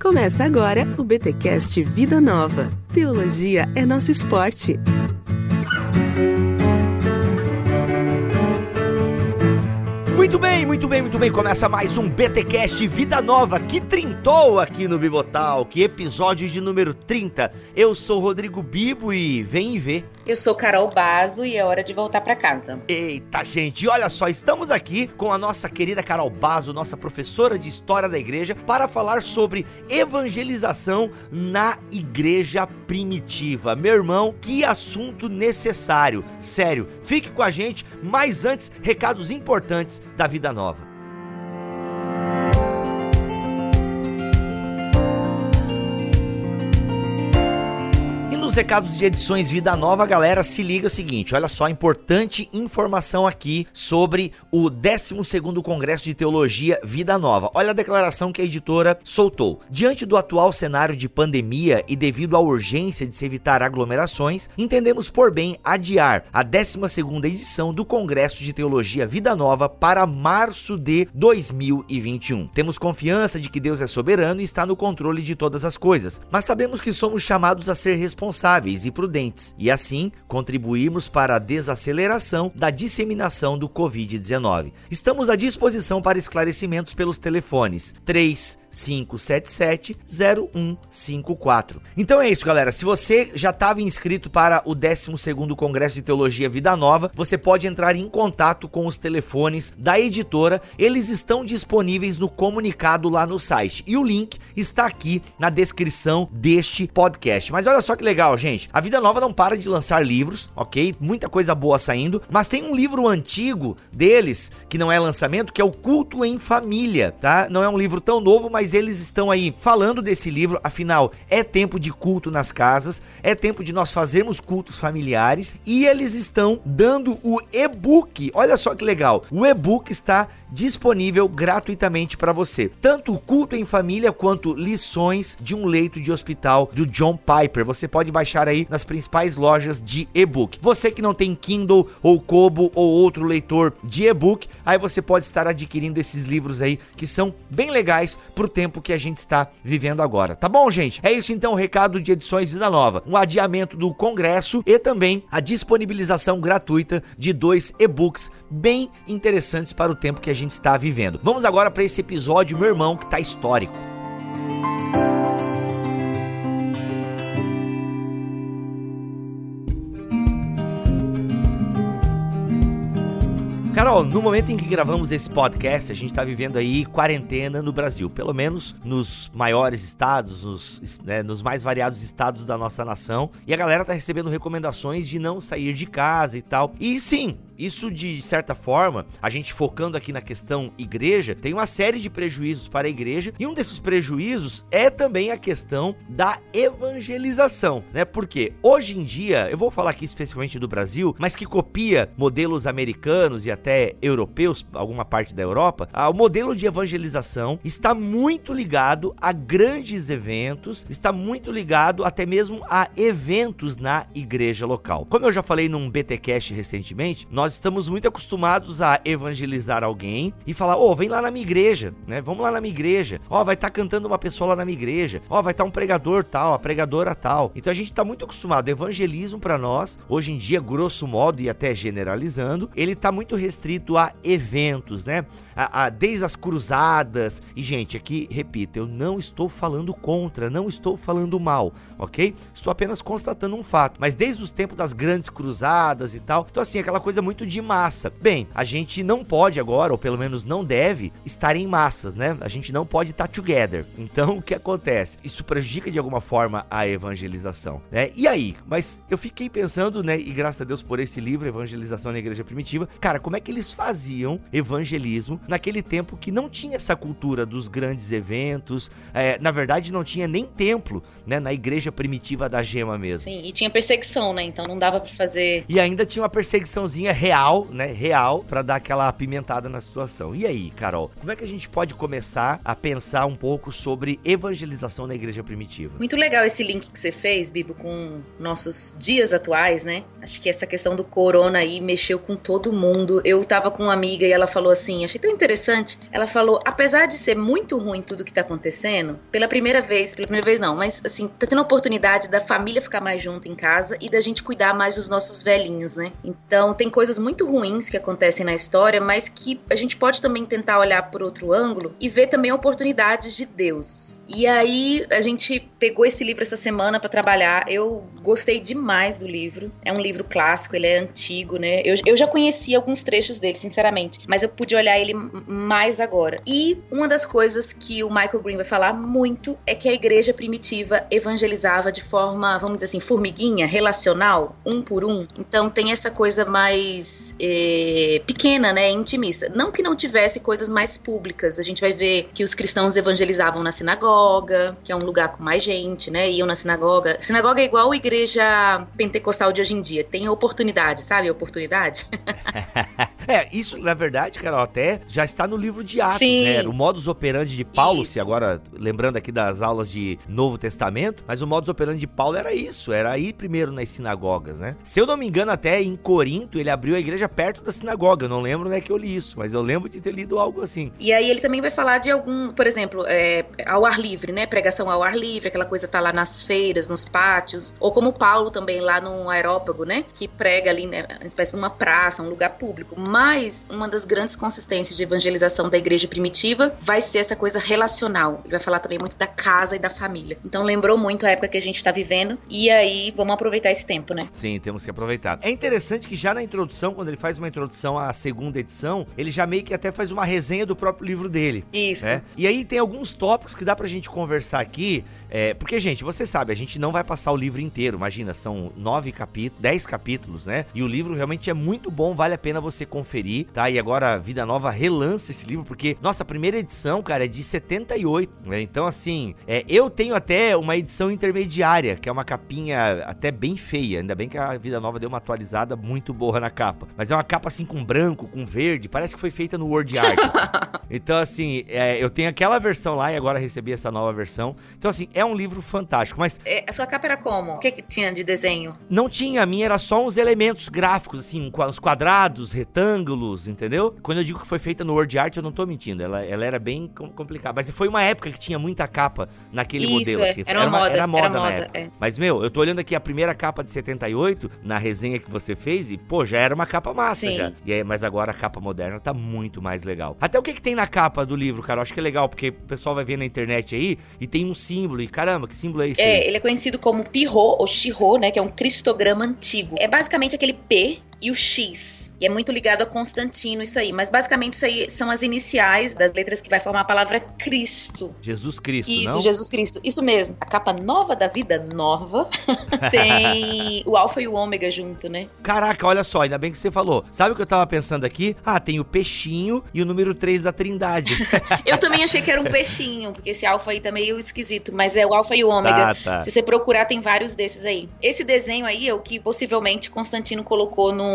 Começa agora o BTcast Vida Nova. Teologia é nosso esporte. Muito bem, muito bem, muito bem. Começa mais um BTcast Vida Nova que trintou aqui no Bibotal, que episódio de número 30. Eu sou Rodrigo Bibo e vem vê. Eu sou Carol Bazo e é hora de voltar para casa. Eita, gente, olha só, estamos aqui com a nossa querida Carol Bazo, nossa professora de História da Igreja, para falar sobre evangelização na igreja primitiva. Meu irmão, que assunto necessário. Sério, fique com a gente, mas antes, recados importantes da vida nova. Recados de edições Vida Nova, galera, se liga o seguinte, olha só, importante informação aqui sobre o 12º Congresso de Teologia Vida Nova. Olha a declaração que a editora soltou. Diante do atual cenário de pandemia e devido à urgência de se evitar aglomerações, entendemos por bem adiar a 12ª edição do Congresso de Teologia Vida Nova para março de 2021. Temos confiança de que Deus é soberano e está no controle de todas as coisas, mas sabemos que somos chamados a ser responsáveis responsáveis e prudentes e assim contribuirmos para a desaceleração da disseminação do Covid-19. Estamos à disposição para esclarecimentos pelos telefones 3 577-0154. Então é isso, galera. Se você já estava inscrito para o 12º Congresso de Teologia Vida Nova, você pode entrar em contato com os telefones da editora. Eles estão disponíveis no comunicado lá no site. E o link está aqui na descrição deste podcast. Mas olha só que legal, gente. A Vida Nova não para de lançar livros, ok? Muita coisa boa saindo. Mas tem um livro antigo deles, que não é lançamento, que é o Culto em Família, tá? Não é um livro tão novo, mas mas eles estão aí falando desse livro, afinal, é tempo de culto nas casas, é tempo de nós fazermos cultos familiares e eles estão dando o e-book. Olha só que legal. O e-book está disponível gratuitamente para você. Tanto o culto em família quanto lições de um leito de hospital do John Piper. Você pode baixar aí nas principais lojas de e-book. Você que não tem Kindle ou Kobo ou outro leitor de e-book, aí você pode estar adquirindo esses livros aí que são bem legais pro tempo que a gente está vivendo agora. Tá bom, gente? É isso então o recado de edições Vida Nova. Um adiamento do congresso e também a disponibilização gratuita de dois e-books bem interessantes para o tempo que a gente está vivendo. Vamos agora para esse episódio, meu irmão, que está histórico. Carol, no momento em que gravamos esse podcast, a gente está vivendo aí quarentena no Brasil, pelo menos nos maiores estados, nos, né, nos mais variados estados da nossa nação. E a galera tá recebendo recomendações de não sair de casa e tal. E sim, isso, de certa forma, a gente focando aqui na questão igreja, tem uma série de prejuízos para a igreja, e um desses prejuízos é também a questão da evangelização, né? Porque hoje em dia, eu vou falar aqui especificamente do Brasil, mas que copia modelos americanos e até europeus, alguma parte da Europa, o modelo de evangelização está muito ligado a grandes eventos, está muito ligado até mesmo a eventos na igreja local. Como eu já falei num BTcast recentemente, nós nós estamos muito acostumados a evangelizar alguém e falar: "Ô, oh, vem lá na minha igreja, né? Vamos lá na minha igreja. Ó, oh, vai estar tá cantando uma pessoa lá na minha igreja. Ó, oh, vai estar tá um pregador tal, a pregadora tal". Então a gente está muito acostumado. Evangelismo para nós, hoje em dia, grosso modo e até generalizando, ele está muito restrito a eventos, né? A, a, desde as cruzadas. E gente, aqui repito, eu não estou falando contra, não estou falando mal, ok? Estou apenas constatando um fato. Mas desde os tempos das grandes cruzadas e tal, então assim aquela coisa muito de massa. Bem, a gente não pode agora, ou pelo menos não deve, estar em massas, né? A gente não pode estar together. Então, o que acontece? Isso prejudica de alguma forma a evangelização, né? E aí? Mas eu fiquei pensando, né? E graças a Deus por esse livro, Evangelização na Igreja Primitiva, cara, como é que eles faziam evangelismo naquele tempo que não tinha essa cultura dos grandes eventos? É, na verdade, não tinha nem templo, né? Na igreja primitiva da gema mesmo. Sim, e tinha perseguição, né? Então não dava para fazer. E ainda tinha uma perseguiçãozinha real, né? Real, para dar aquela apimentada na situação. E aí, Carol, como é que a gente pode começar a pensar um pouco sobre evangelização na igreja primitiva? Muito legal esse link que você fez, Bibo, com nossos dias atuais, né? Acho que essa questão do corona aí mexeu com todo mundo. Eu tava com uma amiga e ela falou assim, achei tão interessante. Ela falou, apesar de ser muito ruim tudo que tá acontecendo, pela primeira vez, pela primeira vez não, mas assim, tá tendo a oportunidade da família ficar mais junto em casa e da gente cuidar mais dos nossos velhinhos, né? Então, tem coisas muito ruins que acontecem na história, mas que a gente pode também tentar olhar por outro ângulo e ver também oportunidades de Deus. E aí, a gente pegou esse livro essa semana para trabalhar. Eu gostei demais do livro. É um livro clássico, ele é antigo, né? Eu, eu já conhecia alguns trechos dele, sinceramente, mas eu pude olhar ele mais agora. E uma das coisas que o Michael Green vai falar muito é que a igreja primitiva evangelizava de forma, vamos dizer assim, formiguinha, relacional, um por um. Então tem essa coisa mais é, pequena, né? Intimista. Não que não tivesse coisas mais públicas. A gente vai ver que os cristãos evangelizavam na sinagoga, que é um lugar com mais gente, né? Iam na sinagoga. Sinagoga é igual a igreja pentecostal de hoje em dia. Tem oportunidade, sabe? Oportunidade. é, isso, na verdade, Carol, até já está no livro de Atos, Sim. né? O modus operandi de Paulo, isso. se agora, lembrando aqui das aulas de Novo Testamento, mas o modus operandi de Paulo era isso, era ir primeiro nas sinagogas, né? Se eu não me engano, até em Corinto, ele abriu a igreja perto da sinagoga. Eu não lembro, né, que eu li isso, mas eu lembro de ter lido algo assim. E aí ele também vai falar de algum, por exemplo, é, ao ar livre, né? Pregação ao ar livre, aquela coisa tá lá nas feiras, nos pátios, ou como Paulo também lá no aerópago, né? Que prega ali, né, uma espécie de uma praça, um lugar público. Mas uma das grandes consistências de evangelização da igreja primitiva vai ser essa coisa relacional. Ele vai falar também muito da casa e da família. Então lembrou muito a época que a gente está vivendo e aí vamos aproveitar esse tempo, né? Sim, temos que aproveitar. É interessante que já na introdução, quando ele faz uma introdução à segunda edição, ele já meio que até faz uma resenha do próprio livro dele. Isso. Né? E aí tem alguns tópicos que dá pra gente conversar aqui é, porque, gente, você sabe, a gente não vai passar o livro inteiro. Imagina, são nove capítulos, dez capítulos, né? E o livro realmente é muito bom, vale a pena você conferir, tá? E agora, Vida Nova relança esse livro, porque, nossa, a primeira edição, cara, é de 78, né? Então, assim, é, eu tenho até uma edição intermediária, que é uma capinha até bem feia. Ainda bem que a Vida Nova deu uma atualizada muito boa na capa. Mas é uma capa, assim, com branco, com verde, parece que foi feita no Word Art. Assim. Então, assim, é, eu tenho aquela versão lá e agora recebi essa nova versão. Então, assim, é um livro fantástico, mas... É, a sua capa era como? O que, que tinha de desenho? Não tinha, a minha era só uns elementos gráficos, assim, os quadrados, retângulos, entendeu? Quando eu digo que foi feita no Word Art, eu não tô mentindo, ela, ela era bem complicada. Mas foi uma época que tinha muita capa naquele Isso, modelo, é. assim. Era, uma, moda, era moda era na moda, época. É. Mas, meu, eu tô olhando aqui a primeira capa de 78, na resenha que você fez, e, pô, já era uma capa massa Sim. já. E aí, mas agora a capa moderna tá muito mais legal. Até o que que tem na capa do livro, cara? Eu acho que é legal, porque o pessoal vai ver na internet aí, e tem um símbolo, caramba, que símbolo é esse É, aí? ele é conhecido como Pirro ou Shiro, né? Que é um cristograma antigo. É basicamente aquele P e o X. E é muito ligado a Constantino, isso aí. Mas basicamente isso aí são as iniciais das letras que vai formar a palavra Cristo. Jesus Cristo, Isso, não? Jesus Cristo. Isso mesmo. A capa nova da vida nova tem o alfa e o ômega junto, né? Caraca, olha só, ainda bem que você falou. Sabe o que eu tava pensando aqui? Ah, tem o peixinho e o número 3 da Trindade. Eu também achei que era um peixinho, porque esse alfa aí tá meio esquisito, mas é o alfa e o ômega. Tá, tá. Se você procurar, tem vários desses aí. Esse desenho aí é o que possivelmente Constantino colocou no.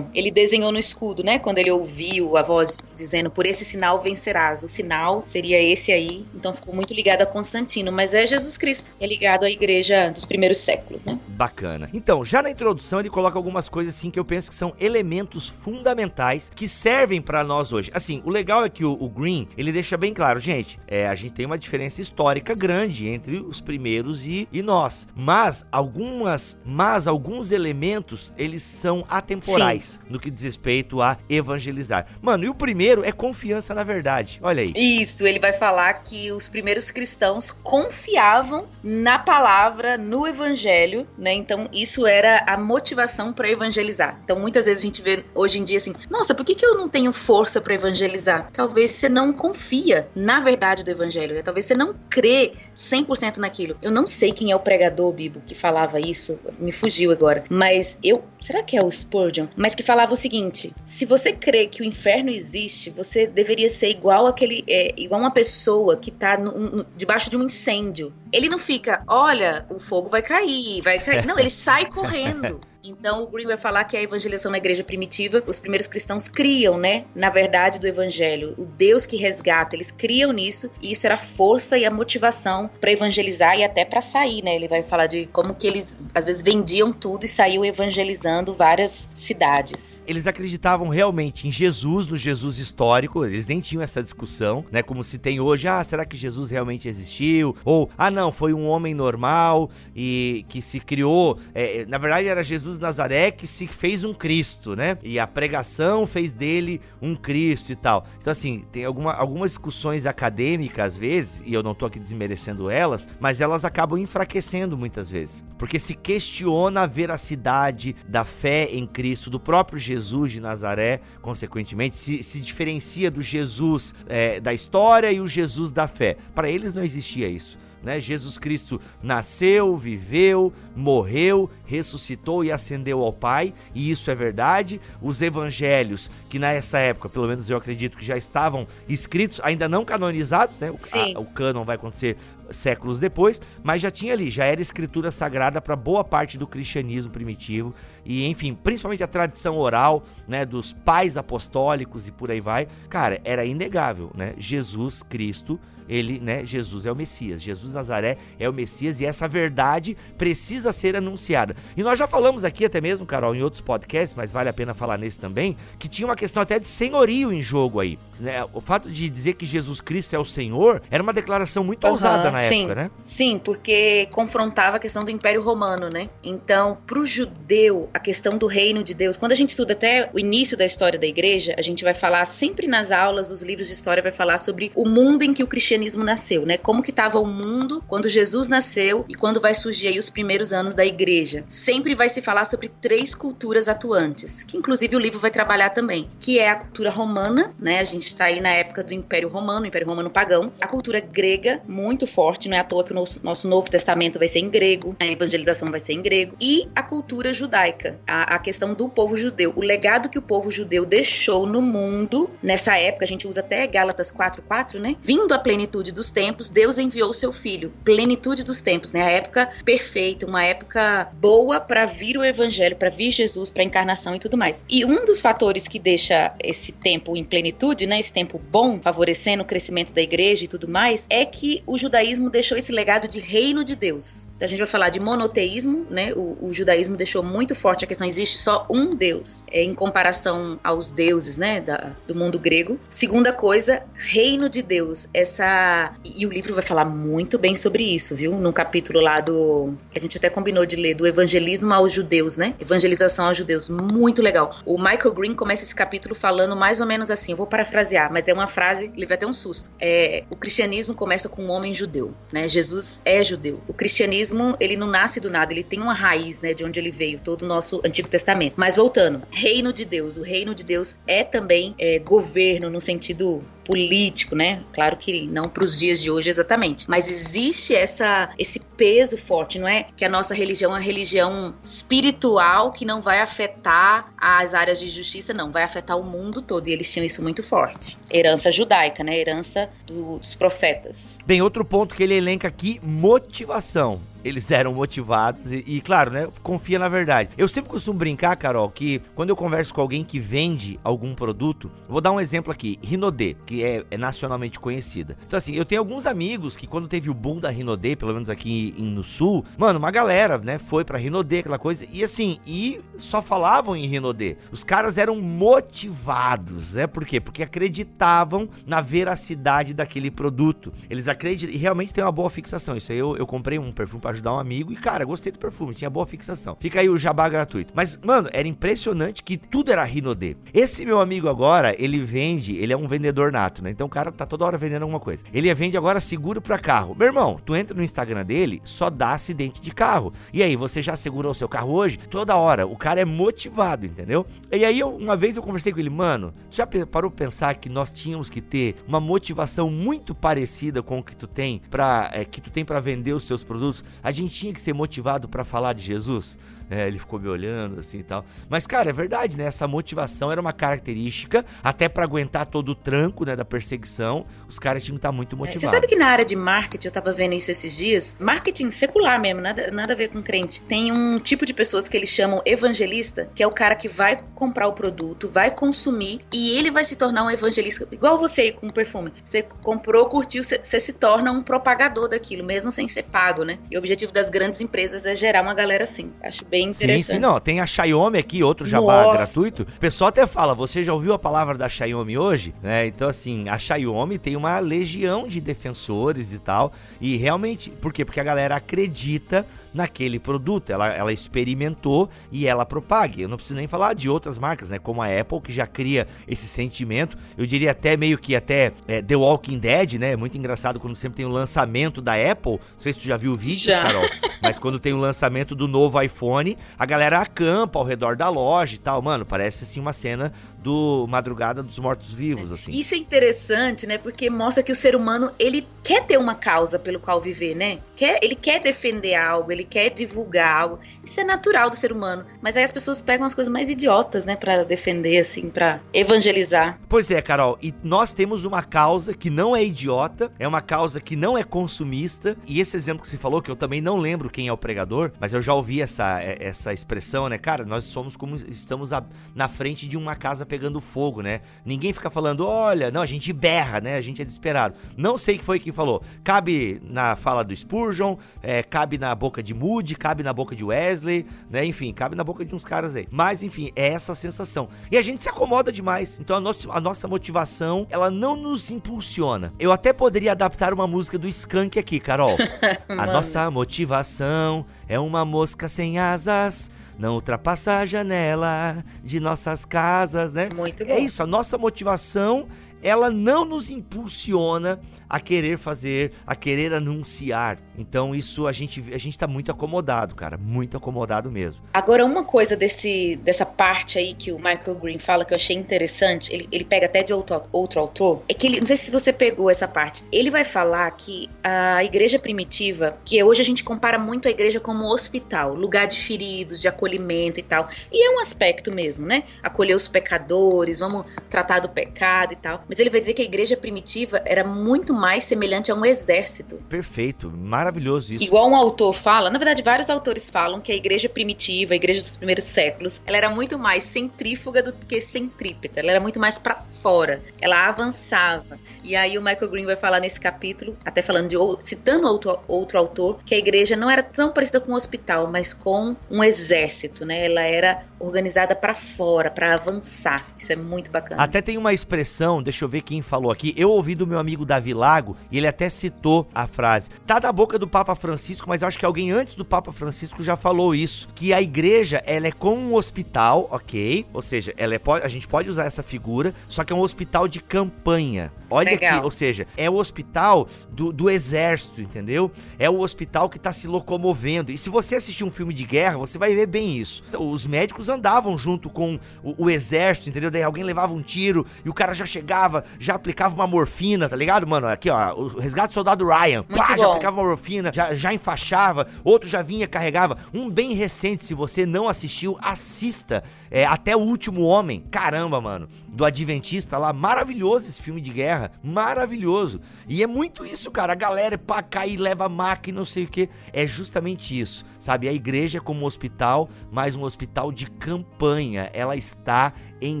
Ele desenhou no escudo, né? Quando ele ouviu a voz dizendo: Por esse sinal vencerás. O sinal seria esse aí. Então ficou muito ligado a Constantino. Mas é Jesus Cristo. É ligado à igreja dos primeiros séculos, né? Bacana. Então, já na introdução ele coloca algumas coisas assim que eu penso que são elementos fundamentais que servem pra nós hoje. Assim, o legal é que o, o Green, ele deixa bem claro, gente, é, a gente tem uma diferença histórica grande entre os primeiros e, e nós. Mas algumas, mas alguns elementos, eles são atemporais no que diz respeito a evangelizar. Mano, e o primeiro é confiança na verdade. Olha aí. Isso, ele vai falar que os primeiros cristãos confiavam na palavra, no evangelho, né? Então isso era a motivação para evangelizar. Então muitas vezes a gente vê hoje em dia assim: nossa, por que, que eu não tenho força para evangelizar? Talvez você não confia na verdade do evangelho, né? talvez você não crê 100% naquilo. Eu não sei quem é o pregador, Bibo, que falava isso, me fugiu agora, mas eu. Será que é o Spurgeon? Mas que falava o seguinte: se você crê que o inferno existe, você deveria ser igual aquele, é, igual uma pessoa que tá no, debaixo de um incêndio. Ele não fica, olha, o fogo vai cair, vai cair. Não, ele sai correndo. Então o Green vai falar que a evangelização na igreja primitiva, os primeiros cristãos criam, né, na verdade do evangelho, o Deus que resgata, eles criam nisso e isso era a força e a motivação para evangelizar e até para sair, né? Ele vai falar de como que eles às vezes vendiam tudo e saíam evangelizando várias cidades. Eles acreditavam realmente em Jesus, no Jesus histórico, eles nem tinham essa discussão, né, como se tem hoje, ah, será que Jesus realmente existiu? Ou, ah, não, foi um homem normal e que se criou, é, na verdade era Jesus Nazaré que se fez um Cristo, né? E a pregação fez dele um Cristo e tal. Então, assim, tem alguma, algumas discussões acadêmicas, às vezes, e eu não tô aqui desmerecendo elas, mas elas acabam enfraquecendo muitas vezes. Porque se questiona a veracidade da fé em Cristo, do próprio Jesus de Nazaré, consequentemente, se, se diferencia do Jesus é, da história e o Jesus da fé. Para eles não existia isso. Né? Jesus Cristo nasceu, viveu, morreu, ressuscitou e ascendeu ao Pai, e isso é verdade. Os evangelhos, que nessa época, pelo menos eu acredito que já estavam escritos, ainda não canonizados, né? O, a, o cânon vai acontecer séculos depois, mas já tinha ali, já era escritura sagrada para boa parte do cristianismo primitivo e enfim, principalmente a tradição oral, né, dos pais apostólicos e por aí vai. Cara, era inegável, né? Jesus Cristo ele, né, Jesus é o Messias, Jesus Nazaré é o Messias e essa verdade precisa ser anunciada. E nós já falamos aqui até mesmo, Carol, em outros podcasts, mas vale a pena falar nesse também, que tinha uma questão até de senhorio em jogo aí. Né? O fato de dizer que Jesus Cristo é o Senhor era uma declaração muito uhum, ousada na sim, época, né? Sim, porque confrontava a questão do Império Romano, né? Então, para o judeu, a questão do reino de Deus, quando a gente estuda até o início da história da igreja, a gente vai falar sempre nas aulas, os livros de história vai falar sobre o mundo em que o cristianismo cristianismo nasceu, né? Como que estava o mundo quando Jesus nasceu e quando vai surgir aí os primeiros anos da igreja. Sempre vai se falar sobre três culturas atuantes, que inclusive o livro vai trabalhar também, que é a cultura romana, né? A gente está aí na época do Império Romano, Império Romano pagão, a cultura grega, muito forte, não é à toa que o nosso, Novo Testamento vai ser em grego, a evangelização vai ser em grego, e a cultura judaica, a, a questão do povo judeu, o legado que o povo judeu deixou no mundo nessa época, a gente usa até Gálatas 4:4, né? Vindo à plenitude plenitude dos tempos, Deus enviou seu filho. Plenitude dos tempos, né? A época perfeita, uma época boa para vir o evangelho, para vir Jesus, para encarnação e tudo mais. E um dos fatores que deixa esse tempo em plenitude, né, esse tempo bom, favorecendo o crescimento da igreja e tudo mais, é que o judaísmo deixou esse legado de reino de Deus. Então a gente vai falar de monoteísmo, né? O, o judaísmo deixou muito forte a questão existe só um Deus, é, em comparação aos deuses, né, da, do mundo grego. Segunda coisa, reino de Deus, essa e o livro vai falar muito bem sobre isso, viu? No capítulo lá do. A gente até combinou de ler, do evangelismo aos judeus, né? Evangelização aos judeus. Muito legal. O Michael Green começa esse capítulo falando mais ou menos assim. Vou parafrasear, mas é uma frase, vai ter um susto. É, o cristianismo começa com um homem judeu, né? Jesus é judeu. O cristianismo, ele não nasce do nada, ele tem uma raiz, né? De onde ele veio, todo o nosso Antigo Testamento. Mas voltando, reino de Deus. O reino de Deus é também é, governo no sentido político, né? Claro que não para os dias de hoje exatamente, mas existe essa esse peso forte, não é? Que a nossa religião é uma religião espiritual que não vai afetar as áreas de justiça, não, vai afetar o mundo todo e eles tinham isso muito forte. Herança judaica, né? Herança dos profetas. Bem, outro ponto que ele elenca aqui, motivação eles eram motivados e, e, claro, né, confia na verdade. Eu sempre costumo brincar, Carol, que quando eu converso com alguém que vende algum produto, vou dar um exemplo aqui, Rinodê, que é, é nacionalmente conhecida. Então assim, eu tenho alguns amigos que quando teve o boom da Rinodê, pelo menos aqui em, no sul, mano, uma galera, né, foi pra Rinodê, aquela coisa, e assim, e só falavam em Rinodê. Os caras eram motivados, né? Por quê? Porque acreditavam na veracidade daquele produto. Eles acreditam, e realmente tem uma boa fixação. Isso aí eu, eu comprei um perfume pra ajudar um amigo. E, cara, gostei do perfume, tinha boa fixação. Fica aí o jabá gratuito. Mas, mano, era impressionante que tudo era Rinodê. Esse meu amigo agora, ele vende, ele é um vendedor nato, né? Então o cara tá toda hora vendendo alguma coisa. Ele vende agora seguro para carro. Meu irmão, tu entra no Instagram dele, só dá acidente de carro. E aí, você já segurou o seu carro hoje? Toda hora. O cara é motivado, entendeu? E aí, eu, uma vez eu conversei com ele, mano, já parou pra pensar que nós tínhamos que ter uma motivação muito parecida com o que tu tem para é, que tu tem para vender os seus produtos? A gente tinha que ser motivado para falar de Jesus? É, ele ficou me olhando assim e tal. Mas, cara, é verdade, né? Essa motivação era uma característica, até para aguentar todo o tranco né, da perseguição, os caras tinham que estar tá muito motivados. É, você sabe que na área de marketing, eu tava vendo isso esses dias, marketing secular mesmo, nada, nada a ver com crente. Tem um tipo de pessoas que eles chamam evangelista, que é o cara que vai comprar o produto, vai consumir e ele vai se tornar um evangelista, igual você aí com perfume. Você comprou, curtiu, você, você se torna um propagador daquilo, mesmo sem ser pago, né? E o objetivo das grandes empresas é gerar uma galera assim. Acho bem bem interessante. Sim, sim, não. Tem a Xiaomi aqui, outro jabá Nossa. gratuito. O pessoal até fala, você já ouviu a palavra da Xiaomi hoje? Né? Então, assim, a Xiaomi tem uma legião de defensores e tal. E realmente, por quê? Porque a galera acredita naquele produto. Ela, ela experimentou e ela propaga. Eu não preciso nem falar de outras marcas, né? Como a Apple, que já cria esse sentimento. Eu diria até meio que até é, The Walking Dead, né? É muito engraçado quando sempre tem o lançamento da Apple. Não sei se tu já viu o vídeo, Carol. Mas quando tem o lançamento do novo iPhone, a galera acampa ao redor da loja e tal. Mano, parece assim uma cena do Madrugada dos Mortos-Vivos, assim. Isso é interessante, né? Porque mostra que o ser humano, ele quer ter uma causa pelo qual viver, né? Quer, ele quer defender algo, ele quer divulgar algo. Isso é natural do ser humano. Mas aí as pessoas pegam as coisas mais idiotas, né? para defender, assim, para evangelizar. Pois é, Carol. E nós temos uma causa que não é idiota, é uma causa que não é consumista. E esse exemplo que você falou, que eu também não lembro quem é o pregador, mas eu já ouvi essa, essa expressão, né? Cara, nós somos como estamos a, na frente de uma casa pegando fogo, né? Ninguém fica falando, olha, não, a gente berra, né? A gente é desesperado. Não sei que foi quem falou. Cabe na fala do Spurgeon, é, cabe na boca de Moody, cabe na boca de Wesley, né? Enfim, cabe na boca de uns caras aí. Mas, enfim, é essa sensação. E a gente se acomoda demais. Então a, nossa a nossa motivação, ela não nos impulsiona. Eu até poderia adaptar uma música do Skank aqui, Carol. a nossa motivação é uma mosca sem asas, não ultrapassa a janela de nossas casas, né? Muito é bom. É isso, a nossa motivação ela não nos impulsiona a querer fazer, a querer anunciar. Então isso a gente a gente tá muito acomodado, cara, muito acomodado mesmo. Agora uma coisa desse dessa parte aí que o Michael Green fala que eu achei interessante, ele, ele pega até de outro, outro autor, é que ele, não sei se você pegou essa parte. Ele vai falar que a igreja primitiva, que hoje a gente compara muito a igreja como hospital, lugar de feridos, de acolhimento e tal. E é um aspecto mesmo, né? Acolher os pecadores, vamos tratar do pecado e tal. Mas ele vai dizer que a igreja primitiva era muito mais semelhante a um exército. Perfeito, maravilhoso isso. Igual um autor fala, na verdade vários autores falam que a igreja primitiva, a igreja dos primeiros séculos, ela era muito mais centrífuga do que centrípeta, ela era muito mais para fora, ela avançava. E aí o Michael Green vai falar nesse capítulo, até falando de citando outro, outro autor, que a igreja não era tão parecida com um hospital, mas com um exército, né? Ela era organizada para fora, para avançar. Isso é muito bacana. Até tem uma expressão, deixa eu ver quem falou aqui. Eu ouvi do meu amigo Davi Lago e ele até citou a frase. Tá na boca do Papa Francisco, mas eu acho que alguém antes do Papa Francisco já falou isso, que a igreja, ela é como um hospital, OK? Ou seja, ela é a gente pode usar essa figura, só que é um hospital de campanha. Olha Legal. aqui, ou seja, é o hospital do, do exército, entendeu? É o hospital que tá se locomovendo. E se você assistir um filme de guerra, você vai ver bem isso. Os médicos andavam junto com o, o exército, entendeu? Daí alguém levava um tiro e o cara já chegava, já aplicava uma morfina, tá ligado, mano? Aqui, ó, o resgate do soldado Ryan. Pá, já aplicava uma morfina, já, já enfaixava, outro já vinha, carregava. Um bem recente, se você não assistiu, assista. É, Até o Último Homem. Caramba, mano. Do Adventista lá. Maravilhoso esse filme de guerra. Maravilhoso. E é muito isso, cara. A galera é pra cair, leva máquina, não sei o que. É justamente isso, sabe? A igreja é como hospital, mas um hospital de campanha. Ela está em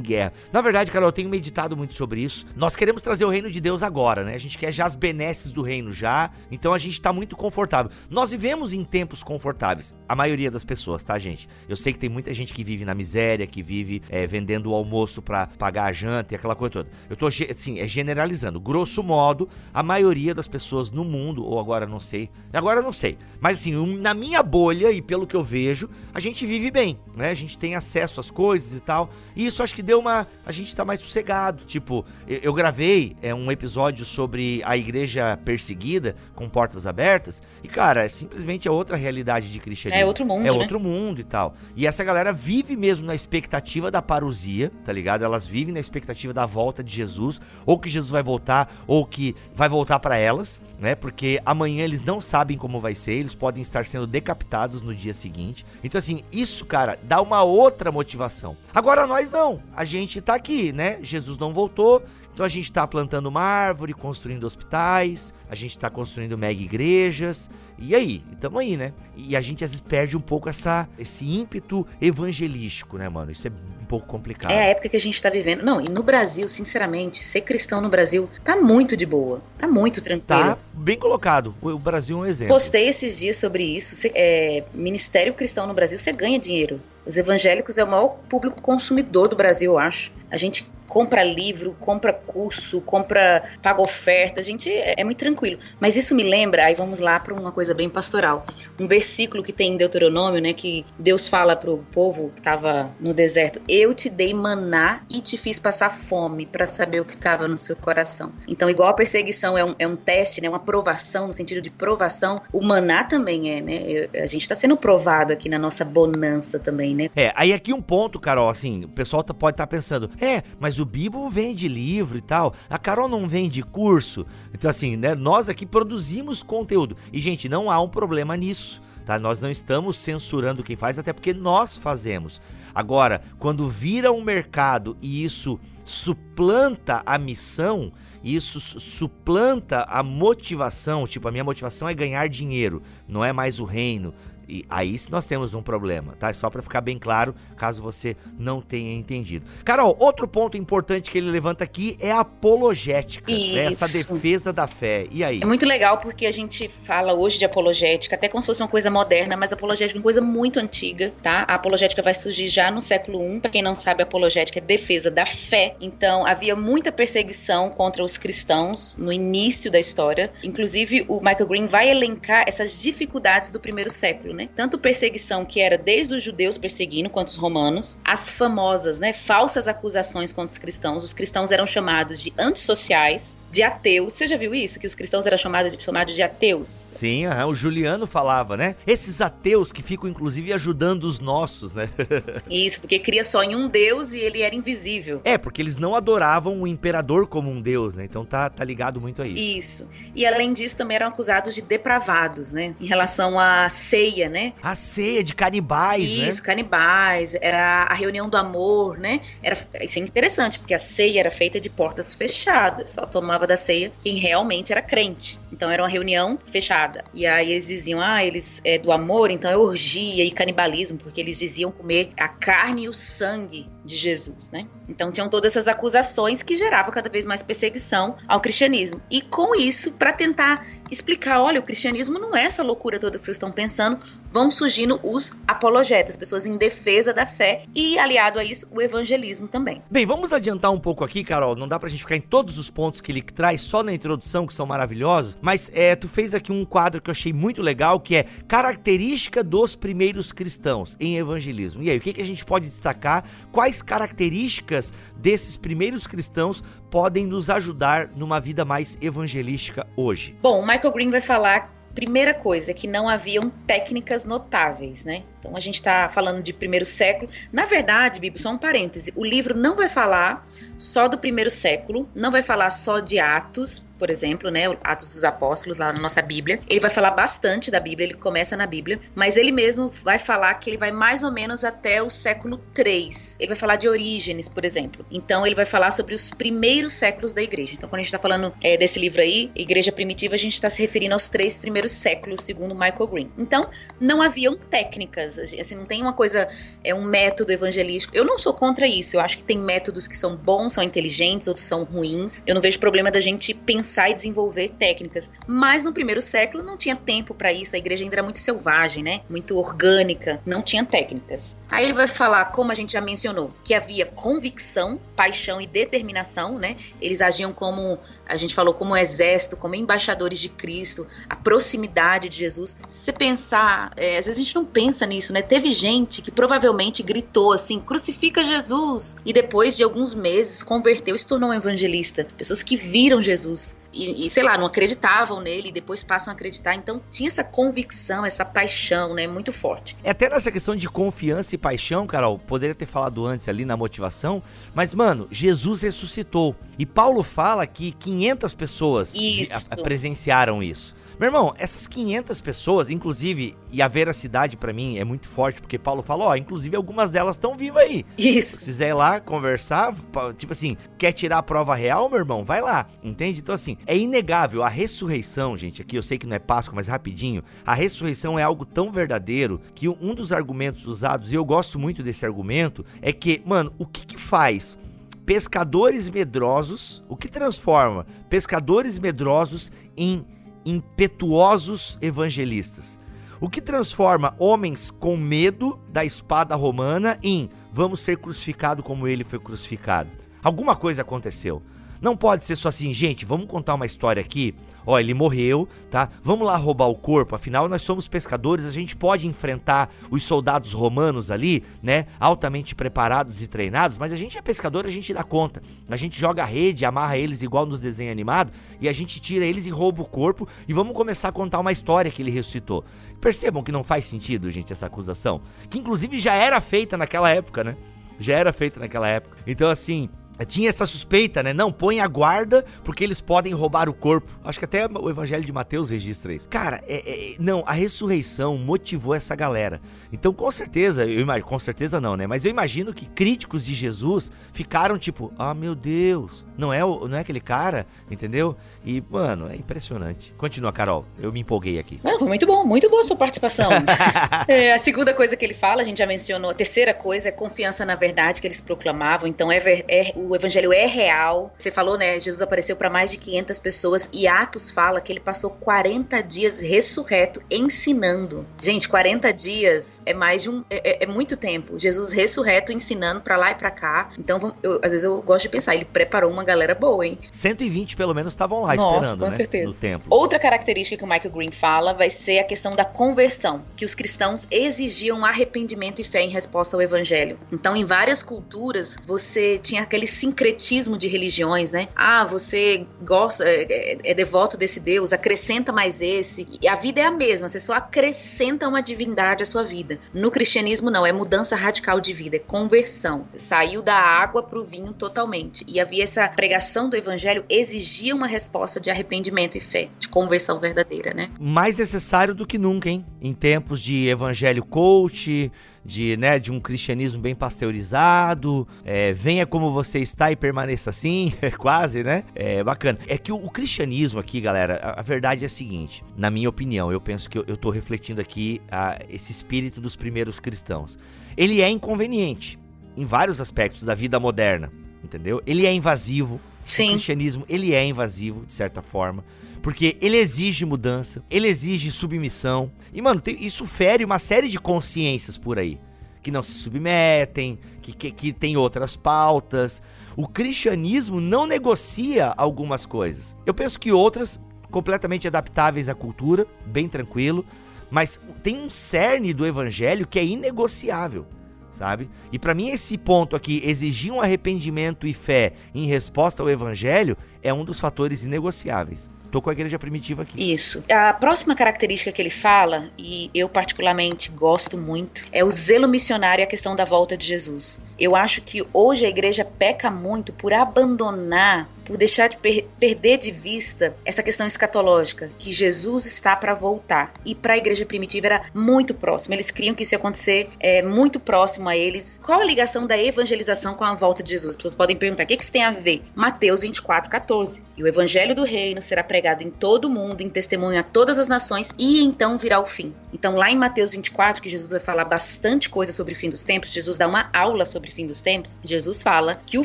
guerra. Na verdade, cara, eu tenho meditado muito sobre isso. Nós queremos trazer o reino de Deus agora, né? A gente quer já as benesses do reino já, então a gente tá muito confortável. Nós vivemos em tempos confortáveis, a maioria das pessoas, tá, gente? Eu sei que tem muita gente que vive na miséria, que vive é, vendendo o almoço para pagar a janta e aquela coisa toda. Eu tô, assim, é generalizando. Grosso modo, a maioria das pessoas no mundo, ou agora não sei, agora não sei, mas assim, na minha bolha e pelo que eu vejo, a gente vive bem, né? A gente tem acesso às coisas e tal, e isso acho que deu uma. A gente tá mais sossegado. Tipo, Eu, eu gravei é, um episódio sobre a igreja perseguida, com portas abertas, e, cara, é simplesmente é outra realidade de cristianismo. É outro mundo, É né? outro mundo e tal. E essa galera vive mesmo na expectativa da parousia, tá ligado? Elas vivem na expectativa da volta de Jesus, ou que Jesus vai voltar, ou que vai voltar para elas, né? Porque amanhã eles não sabem como vai ser, eles podem estar sendo decapitados no dia seguinte. Então, assim, isso, cara, dá uma outra motivação. Agora nós não. A gente tá aqui, né? Jesus não voltou. Então a gente tá plantando uma árvore, construindo hospitais, a gente tá construindo mega igrejas. E aí? Estamos aí, né? E a gente às vezes perde um pouco essa, esse ímpeto evangelístico, né, mano? Isso é um pouco complicado. É a época que a gente tá vivendo. Não, e no Brasil, sinceramente, ser cristão no Brasil tá muito de boa. Tá muito tranquilo. Tá bem colocado. O Brasil é um exemplo. Postei esses dias sobre isso. É, Ministério Cristão no Brasil, você ganha dinheiro. Os evangélicos é o maior público consumidor do Brasil, eu acho. A gente compra livro, compra curso, compra, paga oferta, a gente é, é muito tranquilo. Mas isso me lembra, aí vamos lá para uma coisa bem pastoral. Um versículo que tem em Deuteronômio, né, que Deus fala pro povo que estava no deserto: "Eu te dei maná e te fiz passar fome para saber o que estava no seu coração". Então, igual a perseguição é um, é um teste, né, uma provação no sentido de provação, o maná também é, né? Eu- A gente está sendo provado aqui na nossa bonança também, né? É, aí aqui um ponto, Carol, assim, o pessoal tá- pode estar pensando, é, mas o Bibo vende livro e tal, a Carol não vende curso. Então, assim, né, nós aqui produzimos conteúdo. E, gente, não há um problema nisso. Tá? Nós não estamos censurando quem faz, até porque nós fazemos. Agora, quando vira um mercado e isso suplanta a missão, isso su- suplanta a motivação, tipo, a minha motivação é ganhar dinheiro, não é mais o reino. E aí nós temos um problema, tá? Só pra ficar bem claro, caso você não tenha entendido. Carol, outro ponto importante que ele levanta aqui é a apologética, né? essa defesa da fé. E aí? É muito legal porque a gente fala hoje de apologética, até como se fosse uma coisa moderna, mas apologética é uma coisa muito antiga, tá? A apologética vai surgir já no século I. Pra quem não sabe, apologética é defesa da fé. Então, havia muita perseguição contra os cristãos no início da história. Inclusive, o Michael Green vai elencar essas dificuldades do primeiro século, né? Tanto perseguição que era desde os judeus perseguindo quanto os romanos, as famosas, né, falsas acusações contra os cristãos. Os cristãos eram chamados de antissociais, de ateus. Você já viu isso? Que os cristãos eram chamados de, chamados de ateus? Sim, aham, o Juliano falava, né? Esses ateus que ficam, inclusive, ajudando os nossos, né? Isso, porque cria só em um Deus e ele era invisível. É, porque eles não adoravam o imperador como um deus, né? Então tá, tá ligado muito a isso. Isso. E além disso, também eram acusados de depravados, né? Em relação à ceia, né? A ceia de canibais, Isso, né? canibais, era a reunião do amor, né? Era, isso é interessante, porque a ceia era feita de portas fechadas. Só tomava da ceia quem realmente era crente. Então era uma reunião fechada. E aí eles diziam, ah, eles é do amor, então é orgia e canibalismo, porque eles diziam comer a carne e o sangue de Jesus, né? Então tinham todas essas acusações que geravam cada vez mais perseguição ao cristianismo. E com isso, para tentar explicar, olha, o cristianismo não é essa loucura toda que vocês estão pensando, vão surgindo os apologetas, pessoas em defesa da fé e aliado a isso o evangelismo também. Bem, vamos adiantar um pouco aqui, Carol. Não dá pra gente ficar em todos os pontos que ele traz só na introdução, que são maravilhosos. Mas é, tu fez aqui um quadro que eu achei muito legal, que é característica dos primeiros cristãos em evangelismo. E aí, o que, que a gente pode destacar? Quais características desses primeiros cristãos podem nos ajudar numa vida mais evangelística hoje? Bom, o Michael Green vai falar primeira coisa que não haviam técnicas notáveis, né? Então a gente está falando de primeiro século. Na verdade, Bíblia, só um parêntese. O livro não vai falar só do primeiro século, não vai falar só de Atos, por exemplo, né? Atos dos Apóstolos lá na nossa Bíblia. Ele vai falar bastante da Bíblia, ele começa na Bíblia, mas ele mesmo vai falar que ele vai mais ou menos até o século 3. Ele vai falar de Orígenes, por exemplo. Então ele vai falar sobre os primeiros séculos da igreja. Então quando a gente está falando é, desse livro aí, Igreja Primitiva, a gente está se referindo aos três primeiros séculos, segundo Michael Green. Então não haviam técnicas, assim, não tem uma coisa, é um método evangelístico. Eu não sou contra isso, eu acho que tem métodos que são bons, são inteligentes, outros são ruins. Eu não vejo problema da gente pensar pensar e desenvolver técnicas. Mas no primeiro século não tinha tempo para isso, a igreja ainda era muito selvagem, né? Muito orgânica, não tinha técnicas. Aí ele vai falar, como a gente já mencionou, que havia convicção, paixão e determinação, né? Eles agiam como, a gente falou, como exército, como embaixadores de Cristo, a proximidade de Jesus. Se você pensar, é, às vezes a gente não pensa nisso, né? Teve gente que provavelmente gritou assim, crucifica Jesus, e depois de alguns meses converteu e se tornou um evangelista. Pessoas que viram Jesus e, e, sei lá, não acreditavam nele e depois passam a acreditar. Então tinha essa convicção, essa paixão, né? Muito forte. É até nessa questão de confiança e paixão, Carol, poderia ter falado antes ali na motivação, mas, mano, Jesus ressuscitou. E Paulo fala que 500 pessoas isso. presenciaram isso. Meu irmão, essas 500 pessoas, inclusive, e a veracidade para mim é muito forte, porque Paulo falou, ó, inclusive algumas delas estão vivas aí. Isso. Se quiser ir lá conversar, tipo assim, quer tirar a prova real, meu irmão? Vai lá, entende? Então, assim, é inegável. A ressurreição, gente, aqui eu sei que não é Páscoa, mas rapidinho, a ressurreição é algo tão verdadeiro que um dos argumentos usados, e eu gosto muito desse argumento, é que, mano, o que que faz pescadores medrosos, o que transforma pescadores medrosos em impetuosos evangelistas. O que transforma homens com medo da espada romana em vamos ser crucificado como ele foi crucificado. Alguma coisa aconteceu. Não pode ser só assim, gente, vamos contar uma história aqui. Ó, ele morreu, tá? Vamos lá roubar o corpo, afinal nós somos pescadores, a gente pode enfrentar os soldados romanos ali, né? Altamente preparados e treinados, mas a gente é pescador, a gente dá conta. A gente joga a rede, amarra eles igual nos desenhos animados e a gente tira eles e rouba o corpo e vamos começar a contar uma história que ele ressuscitou. Percebam que não faz sentido, gente, essa acusação, que inclusive já era feita naquela época, né? Já era feita naquela época. Então assim, tinha essa suspeita, né? Não, põe a guarda porque eles podem roubar o corpo. Acho que até o Evangelho de Mateus registra isso. Cara, é, é, não, a ressurreição motivou essa galera. Então, com certeza, eu imagino, com certeza não, né? Mas eu imagino que críticos de Jesus ficaram tipo, ah, meu Deus, não é, o, não é aquele cara, entendeu? E, mano, é impressionante. Continua, Carol. Eu me empolguei aqui. Não, foi muito bom, muito boa a sua participação. é, a segunda coisa que ele fala, a gente já mencionou, a terceira coisa é confiança na verdade que eles proclamavam. Então, é, é o evangelho é real. Você falou, né? Jesus apareceu para mais de 500 pessoas e Atos fala que ele passou 40 dias ressurreto ensinando. Gente, 40 dias é mais de um. É, é, é muito tempo. Jesus ressurreto ensinando para lá e para cá. Então, eu, às vezes eu gosto de pensar, ele preparou uma galera boa, hein? 120 pelo menos estavam lá Nossa, esperando, com né? certeza. No templo. Outra característica que o Michael Green fala vai ser a questão da conversão, que os cristãos exigiam arrependimento e fé em resposta ao evangelho. Então, em várias culturas, você tinha aquele sincretismo de religiões, né? Ah, você gosta, é, é devoto desse Deus, acrescenta mais esse. E a vida é a mesma, você só acrescenta uma divindade à sua vida. No cristianismo, não, é mudança radical de vida, é conversão. Saiu da água para o vinho totalmente. E havia essa pregação do evangelho exigia uma resposta de arrependimento e fé, de conversão verdadeira, né? Mais necessário do que nunca, hein? Em tempos de evangelho coach, de, né, de um cristianismo bem pasteurizado, é, venha como você está e permaneça assim, quase, né? É bacana. É que o, o cristianismo aqui, galera, a, a, verdade é a seguinte, na minha opinião, eu penso que eu, tô refletindo aqui a, esse espírito dos primeiros cristãos. Ele é inconveniente em vários aspectos da vida moderna, entendeu? Ele é invasivo. Sim. O cristianismo, ele é invasivo, de certa forma. Porque ele exige mudança, ele exige submissão. E, mano, tem, isso fere uma série de consciências por aí. Que não se submetem, que, que, que tem outras pautas. O cristianismo não negocia algumas coisas. Eu penso que outras, completamente adaptáveis à cultura, bem tranquilo. Mas tem um cerne do evangelho que é inegociável sabe? E para mim esse ponto aqui, exigir um arrependimento e fé em resposta ao evangelho, é um dos fatores inegociáveis. Tô com a igreja primitiva aqui. Isso. A próxima característica que ele fala, e eu particularmente gosto muito, é o zelo missionário e a questão da volta de Jesus. Eu acho que hoje a igreja peca muito por abandonar por deixar de per perder de vista essa questão escatológica, que Jesus está para voltar. E para a igreja primitiva era muito próximo. Eles criam que isso ia acontecer é, muito próximo a eles. Qual a ligação da evangelização com a volta de Jesus? As pessoas podem perguntar: o que isso tem a ver? Mateus 24, 14. E o evangelho do reino será pregado em todo o mundo, em testemunho a todas as nações, e então virá o fim. Então, lá em Mateus 24, que Jesus vai falar bastante coisa sobre o fim dos tempos, Jesus dá uma aula sobre o fim dos tempos. Jesus fala que o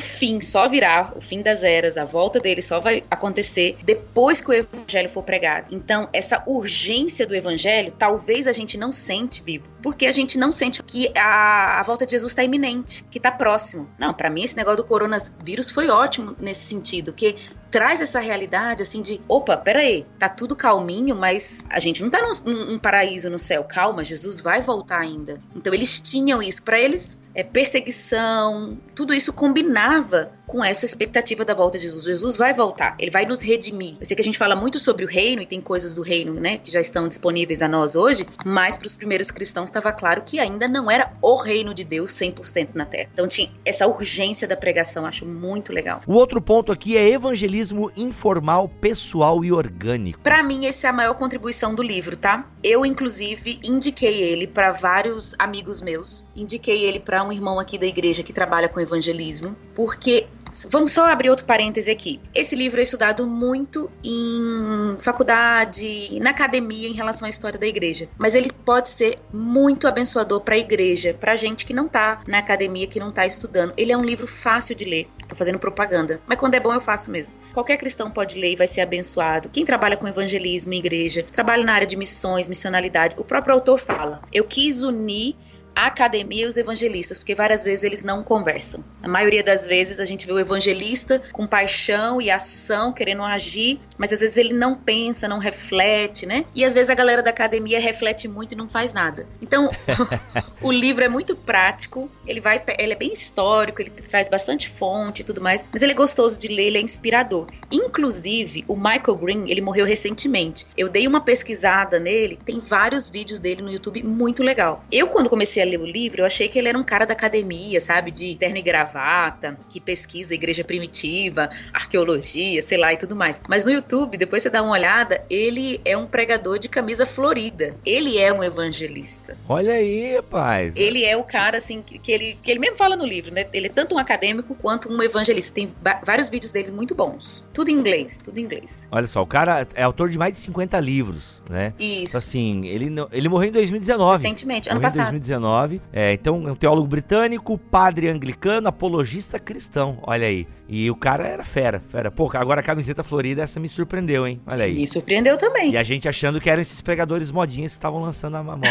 fim só virá, o fim das eras, a volta dele só vai acontecer depois que o evangelho for pregado. Então, essa urgência do evangelho, talvez a gente não sente, Bíblia, porque a gente não sente que a, a volta de Jesus está iminente, que está próximo. Não, para mim esse negócio do coronavírus foi ótimo nesse sentido, que traz essa realidade assim de, opa, peraí, tá tudo calminho, mas a gente não tá num, num paraíso no céu. Calma, Jesus vai voltar ainda. Então eles tinham isso. Para eles, é, perseguição, tudo isso combinava com essa expectativa da volta de Jesus. Jesus vai voltar, ele vai nos redimir. Eu sei que a gente fala muito sobre o reino e tem coisas do reino, né, que já estão disponíveis a nós hoje, mas para os primeiros cristãos estava claro que ainda não era o reino de Deus 100% na terra. Então tinha essa urgência da pregação, acho muito legal. O outro ponto aqui é evangelismo informal, pessoal e orgânico. Para mim essa é a maior contribuição do livro, tá? Eu inclusive indiquei ele para vários amigos meus, indiquei ele para um irmão aqui da igreja que trabalha com evangelismo, porque Vamos só abrir outro parêntese aqui. Esse livro é estudado muito em faculdade, na academia em relação à história da igreja, mas ele pode ser muito abençoador para a igreja, para gente que não tá na academia, que não tá estudando. Ele é um livro fácil de ler. Tô fazendo propaganda, mas quando é bom eu faço mesmo. Qualquer cristão pode ler e vai ser abençoado. Quem trabalha com evangelismo igreja, trabalha na área de missões, missionalidade, o próprio autor fala: "Eu quis unir a academia e os evangelistas, porque várias vezes eles não conversam. A maioria das vezes a gente vê o evangelista com paixão e ação, querendo agir, mas às vezes ele não pensa, não reflete, né? E às vezes a galera da academia reflete muito e não faz nada. Então, o livro é muito prático, ele vai, ele é bem histórico, ele traz bastante fonte e tudo mais, mas ele é gostoso de ler, ele é inspirador. Inclusive, o Michael Green, ele morreu recentemente. Eu dei uma pesquisada nele, tem vários vídeos dele no YouTube muito legal. Eu quando comecei comecei a ler o livro, eu achei que ele era um cara da academia, sabe? De terno e gravata, que pesquisa igreja primitiva, arqueologia, sei lá e tudo mais. Mas no YouTube, depois você dá uma olhada, ele é um pregador de camisa florida. Ele é um evangelista. Olha aí, rapaz. Ele é o cara, assim, que, que ele, que ele mesmo fala no livro, né? Ele é tanto um acadêmico quanto um evangelista. Tem vários vídeos deles muito bons. Tudo em inglês, tudo em inglês. Olha só, o cara é autor de mais de 50 livros, né? Isso. Então, assim, ele, ele morreu em 2019. Recentemente, ano passado. Em 2019. É, então, é um teólogo britânico, padre anglicano, apologista cristão. Olha aí. E o cara era fera, fera. Pô, agora a camiseta florida, essa me surpreendeu, hein? Olha aí. Me surpreendeu também. E a gente achando que eram esses pregadores modinhas que estavam lançando a moda.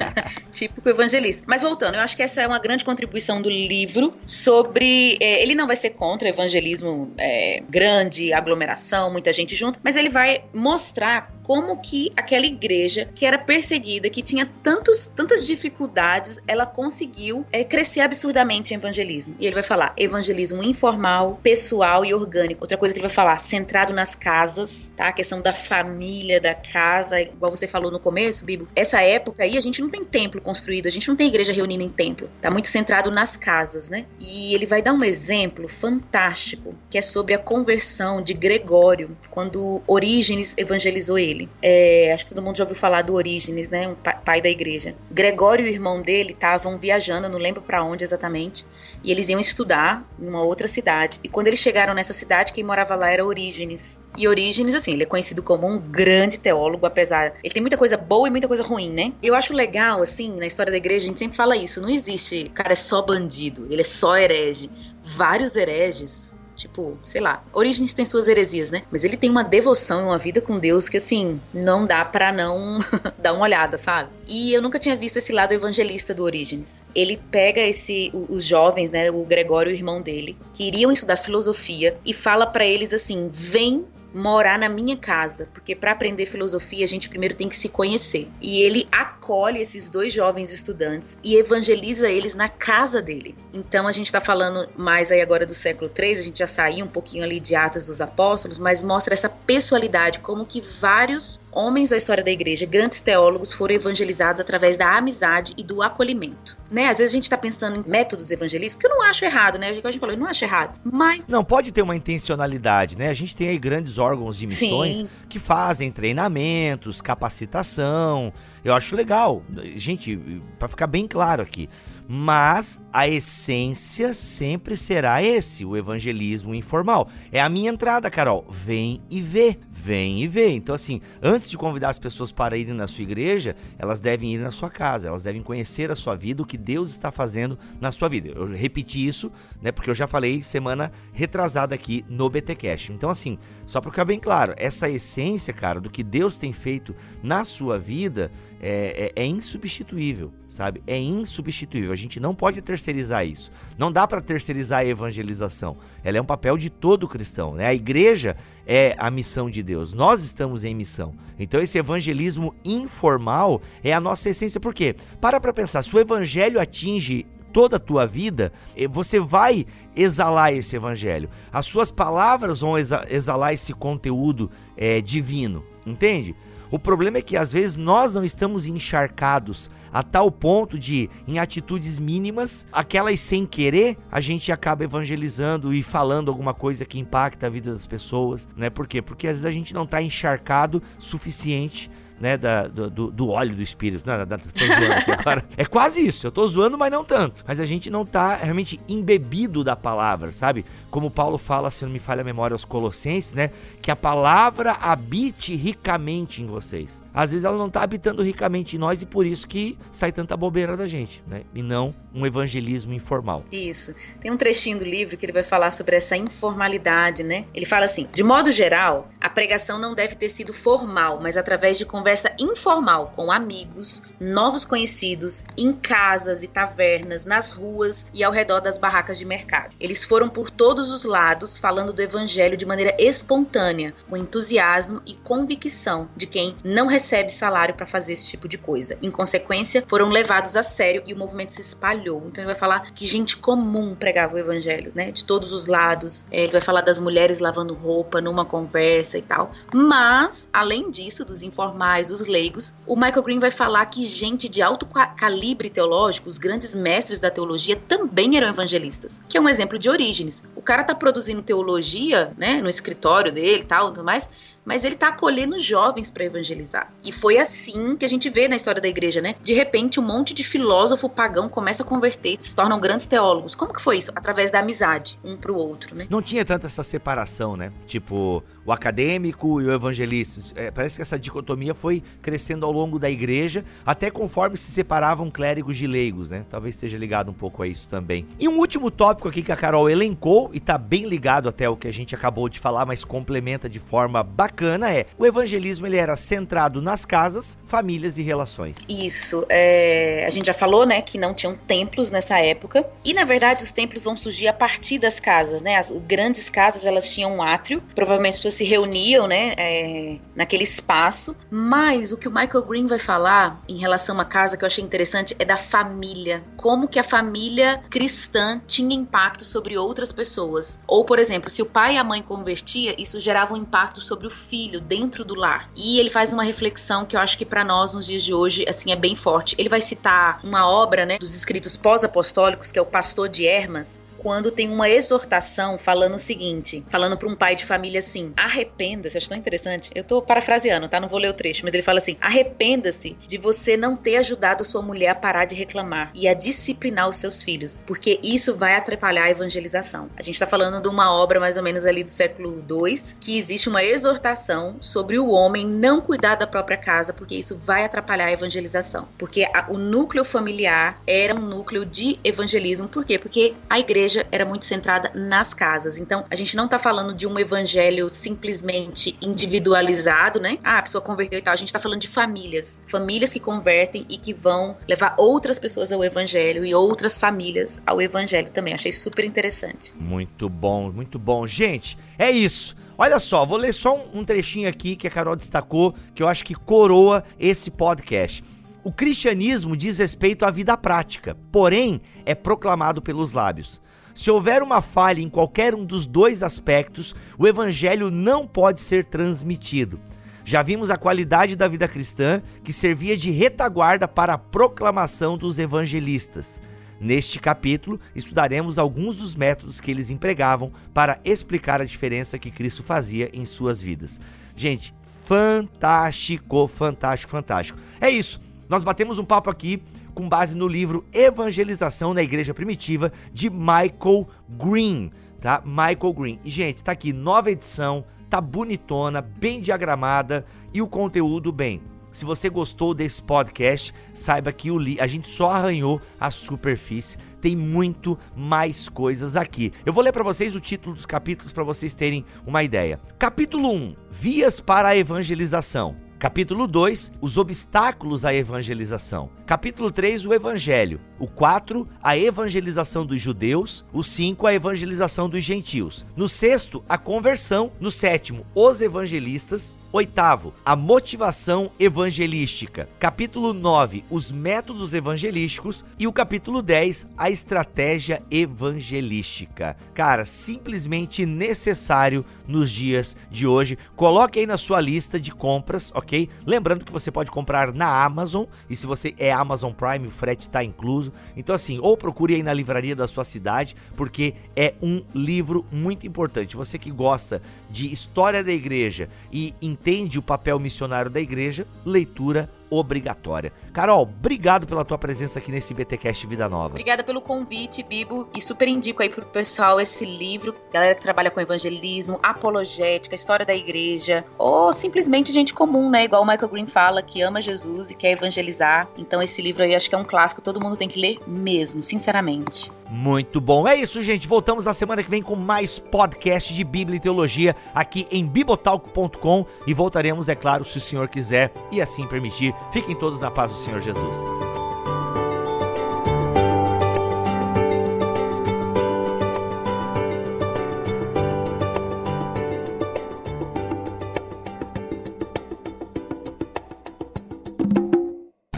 Típico evangelista. Mas voltando, eu acho que essa é uma grande contribuição do livro sobre. É, ele não vai ser contra evangelismo é, grande, aglomeração, muita gente junto, mas ele vai mostrar como que aquela igreja que era perseguida, que tinha tantos, tantas dificuldades, ela conseguiu é, crescer absurdamente em evangelismo. E ele vai falar evangelismo informal, pessoal e orgânico. Outra coisa que ele vai falar, centrado nas casas, tá? A questão da família, da casa, igual você falou no começo, Bibo. Essa época aí a gente não tem templo construído, a gente não tem igreja reunida em templo. Tá muito centrado nas casas, né? E ele vai dar um exemplo fantástico, que é sobre a conversão de Gregório, quando Orígenes evangelizou ele. É, acho que todo mundo já ouviu falar do Orígenes, né? Um pai da igreja. Gregório o irmão dele estavam viajando, não lembro para onde exatamente, e eles iam estudar em uma outra cidade. E quando eles chegaram nessa cidade, quem morava lá era Orígenes. E Orígenes, assim, ele é conhecido como um grande teólogo, apesar. Ele tem muita coisa boa e muita coisa ruim, né? Eu acho legal, assim, na história da igreja, a gente sempre fala isso. Não existe, cara, é só bandido, ele é só herege. Vários hereges Tipo, sei lá, Origens tem suas heresias, né? Mas ele tem uma devoção e uma vida com Deus que, assim, não dá para não dar uma olhada, sabe? E eu nunca tinha visto esse lado evangelista do Origens. Ele pega esse, os jovens, né, o Gregório o irmão dele, que iriam estudar filosofia, e fala para eles assim: vem morar na minha casa, porque para aprender filosofia a gente primeiro tem que se conhecer. E ele acolhe esses dois jovens estudantes e evangeliza eles na casa dele. Então a gente está falando mais aí agora do século III, a gente já saiu um pouquinho ali de Atos dos Apóstolos, mas mostra essa pessoalidade, como que vários homens da história da igreja, grandes teólogos, foram evangelizados através da amizade e do acolhimento. Né? Às vezes a gente está pensando em métodos evangelísticos, que eu não acho errado, né? A gente falou, eu não acho errado. Mas. Não, pode ter uma intencionalidade, né? A gente tem aí grandes órgãos de missões Sim. que fazem treinamentos, capacitação. Eu acho legal. Gente, para ficar bem claro aqui. Mas a essência sempre será esse, o evangelismo informal. É a minha entrada, Carol. Vem e vê vem e vê. Então, assim, antes de convidar as pessoas para irem na sua igreja, elas devem ir na sua casa, elas devem conhecer a sua vida, o que Deus está fazendo na sua vida. Eu repeti isso, né, porque eu já falei semana retrasada aqui no BTcast. Então, assim, só para ficar bem claro, essa essência, cara, do que Deus tem feito na sua vida é, é, é insubstituível, sabe? É insubstituível. A gente não pode terceirizar isso. Não dá para terceirizar a evangelização. Ela é um papel de todo cristão, né? A igreja é a missão de Deus. Nós estamos em missão. Então esse evangelismo informal é a nossa essência. Por quê? Para para pensar, se o evangelho atinge toda a tua vida, eh, você vai exalar esse evangelho. As suas palavras vão exalar esse conteúdo é, divino, entende? O problema é que às vezes nós não estamos encharcados a tal ponto de, em atitudes mínimas, aquelas sem querer, a gente acaba evangelizando e falando alguma coisa que impacta a vida das pessoas, né? Por quê? Porque às vezes a gente não está encharcado suficiente né, da, do, do, óleo do espírito. Não, não, tô zoando aqui agora. É quase isso. Eu tô zoando, mas não tanto. Mas a gente não tá realmente embebido da palavra, sabe? Como Paulo fala, se não me falha a memória aos Colossenses, né? Que a palavra habite ricamente em vocês. Às vezes ela não tá habitando ricamente em nós e por isso que sai tanta bobeira da gente, né? E não um evangelismo informal. Isso. Tem um trechinho do livro que ele vai falar sobre essa informalidade, né? Ele fala assim: de modo geral, a pregação não deve ter sido formal, mas através de conversas conversa informal com amigos, novos conhecidos, em casas e tavernas, nas ruas e ao redor das barracas de mercado. Eles foram por todos os lados falando do evangelho de maneira espontânea, com entusiasmo e convicção de quem não recebe salário para fazer esse tipo de coisa. Em consequência, foram levados a sério e o movimento se espalhou. Então ele vai falar que gente comum pregava o evangelho, né? De todos os lados. É, ele vai falar das mulheres lavando roupa numa conversa e tal. Mas, além disso, dos informais os leigos, o Michael Green vai falar que gente de alto calibre teológico, os grandes mestres da teologia, também eram evangelistas, que é um exemplo de Orígenes. O cara tá produzindo teologia, né, no escritório dele e tal, tudo mais, mas ele está acolhendo jovens para evangelizar. E foi assim que a gente vê na história da igreja, né? De repente, um monte de filósofo pagão começa a converter e se tornam grandes teólogos. Como que foi isso? Através da amizade, um pro outro, né? Não tinha tanta essa separação, né? Tipo, o acadêmico e o evangelista. É, parece que essa dicotomia foi crescendo ao longo da igreja, até conforme se separavam clérigos de leigos, né? Talvez esteja ligado um pouco a isso também. E um último tópico aqui que a Carol elencou, e tá bem ligado até o que a gente acabou de falar, mas complementa de forma bacana bacana é o evangelismo ele era centrado nas casas, famílias e relações. Isso. É, a gente já falou, né, que não tinham templos nessa época. E na verdade os templos vão surgir a partir das casas, né? As grandes casas elas tinham um átrio, provavelmente as pessoas se reuniam, né, é, naquele espaço. Mas o que o Michael Green vai falar em relação à casa que eu achei interessante é da família. Como que a família cristã tinha impacto sobre outras pessoas. Ou, por exemplo, se o pai e a mãe convertia, isso gerava um impacto sobre o filho dentro do lar. E ele faz uma reflexão que eu acho que para nós nos dias de hoje assim é bem forte. Ele vai citar uma obra, né, dos escritos pós-apostólicos, que é o Pastor de Hermas, quando tem uma exortação falando o seguinte, falando para um pai de família assim: arrependa-se, acho tão interessante. Eu tô parafraseando, tá? Não vou ler o trecho, mas ele fala assim: arrependa-se de você não ter ajudado sua mulher a parar de reclamar e a disciplinar os seus filhos, porque isso vai atrapalhar a evangelização. A gente tá falando de uma obra mais ou menos ali do século II, que existe uma exortação sobre o homem não cuidar da própria casa, porque isso vai atrapalhar a evangelização. Porque a, o núcleo familiar era um núcleo de evangelismo, por quê? Porque a igreja igreja era muito centrada nas casas. Então, a gente não está falando de um evangelho simplesmente individualizado, né? Ah, a pessoa converteu e tal. A gente está falando de famílias. Famílias que convertem e que vão levar outras pessoas ao evangelho e outras famílias ao evangelho também. Achei super interessante. Muito bom, muito bom. Gente, é isso. Olha só, vou ler só um, trechinho aqui que a Carol destacou, que eu acho que coroa esse podcast. O cristianismo diz respeito à vida prática, porém é proclamado pelos lábios. Se houver uma falha em qualquer um dos dois aspectos, o evangelho não pode ser transmitido. Já vimos a qualidade da vida cristã que servia de retaguarda para a proclamação dos evangelistas. Neste capítulo, estudaremos alguns dos métodos que eles empregavam para explicar a diferença que Cristo fazia em suas vidas. Gente, fantástico, fantástico, fantástico. É isso. Nós batemos um papo aqui com base no livro Evangelização na Igreja Primitiva de Michael Green, tá? Michael Green. E gente, tá aqui nova edição, tá bonitona, bem diagramada e o conteúdo bem. Se você gostou desse podcast, saiba que o li a gente só arranhou a superfície. Tem muito mais coisas aqui. Eu vou ler para vocês o título dos capítulos para vocês terem uma ideia. Capítulo 1: Vias para a evangelização. Capítulo 2, os obstáculos à evangelização. Capítulo 3, o evangelho. O 4, a evangelização dos judeus. O 5, a evangelização dos gentios. No sexto, a conversão. No sétimo, os evangelistas. Oitavo, a motivação evangelística. Capítulo 9, os métodos evangelísticos. E o capítulo 10, a estratégia evangelística. Cara, simplesmente necessário nos dias de hoje. Coloque aí na sua lista de compras, ok? Lembrando que você pode comprar na Amazon. E se você é Amazon Prime, o frete está incluso. Então, assim, ou procure aí na livraria da sua cidade, porque é um livro muito importante. Você que gosta de história da igreja e entende o papel missionário da igreja, leitura obrigatória. Carol, obrigado pela tua presença aqui nesse BTcast Vida Nova. Obrigada pelo convite, Bibo, e super indico aí pro pessoal esse livro, galera que trabalha com evangelismo, apologética, história da igreja, ou simplesmente gente comum, né, igual o Michael Green fala, que ama Jesus e quer evangelizar. Então esse livro aí acho que é um clássico, todo mundo tem que ler mesmo, sinceramente. Muito bom. É isso, gente. Voltamos na semana que vem com mais podcast de Bíblia e Teologia aqui em bibotalk.com e voltaremos, é claro, se o Senhor quiser e assim permitir. Fiquem todos na paz do Senhor Jesus.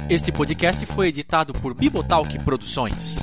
Este podcast foi editado por Bibotalk Produções.